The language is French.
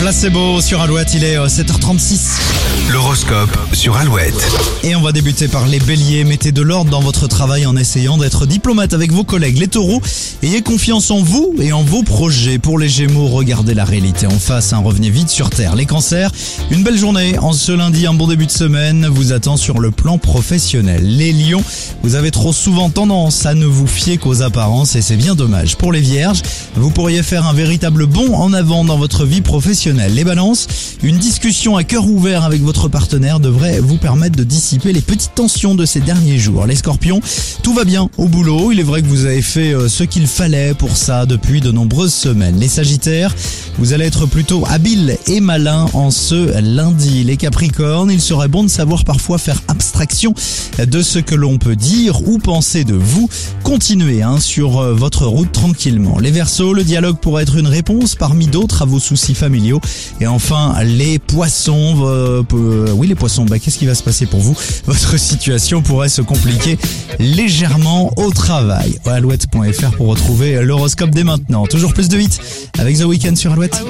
Placebo sur Alouette, il est euh, 7h36. L'horoscope sur Alouette. Et on va débuter par les béliers. Mettez de l'ordre dans votre travail en essayant d'être diplomate avec vos collègues. Les taureaux, ayez confiance en vous et en vos projets. Pour les gémeaux, regardez la réalité en face, hein, revenez vite sur terre. Les cancers, une belle journée. En ce lundi, un bon début de semaine vous attend sur le plan professionnel. Les lions, vous avez trop souvent tendance à ne vous fier qu'aux apparences et c'est bien dommage. Pour les vierges, vous pourriez faire un véritable bond en avant dans votre vie professionnelle. Les balances, une discussion à cœur ouvert avec votre partenaire devrait vous permettre de dissiper les petites tensions de ces derniers jours. Les scorpions, tout va bien au boulot. Il est vrai que vous avez fait euh, ce qu'il fallait pour ça depuis de nombreuses semaines. Les sagittaires, vous allez être plutôt habile et malin en ce lundi. Les capricornes, il serait bon de savoir parfois faire abstraction de ce que l'on peut dire ou penser de vous. Continuez hein, sur euh, votre route tranquillement. Les versos, le dialogue pourrait être une réponse parmi d'autres à vos soucis familiaux. Et enfin, les poissons, euh, euh, oui les poissons, bah, qu'est-ce qui va se passer pour vous? Votre situation pourrait se compliquer légèrement au travail. Alouette.fr pour retrouver l'horoscope dès maintenant. Toujours plus de 8 avec The Weeknd sur Alouette.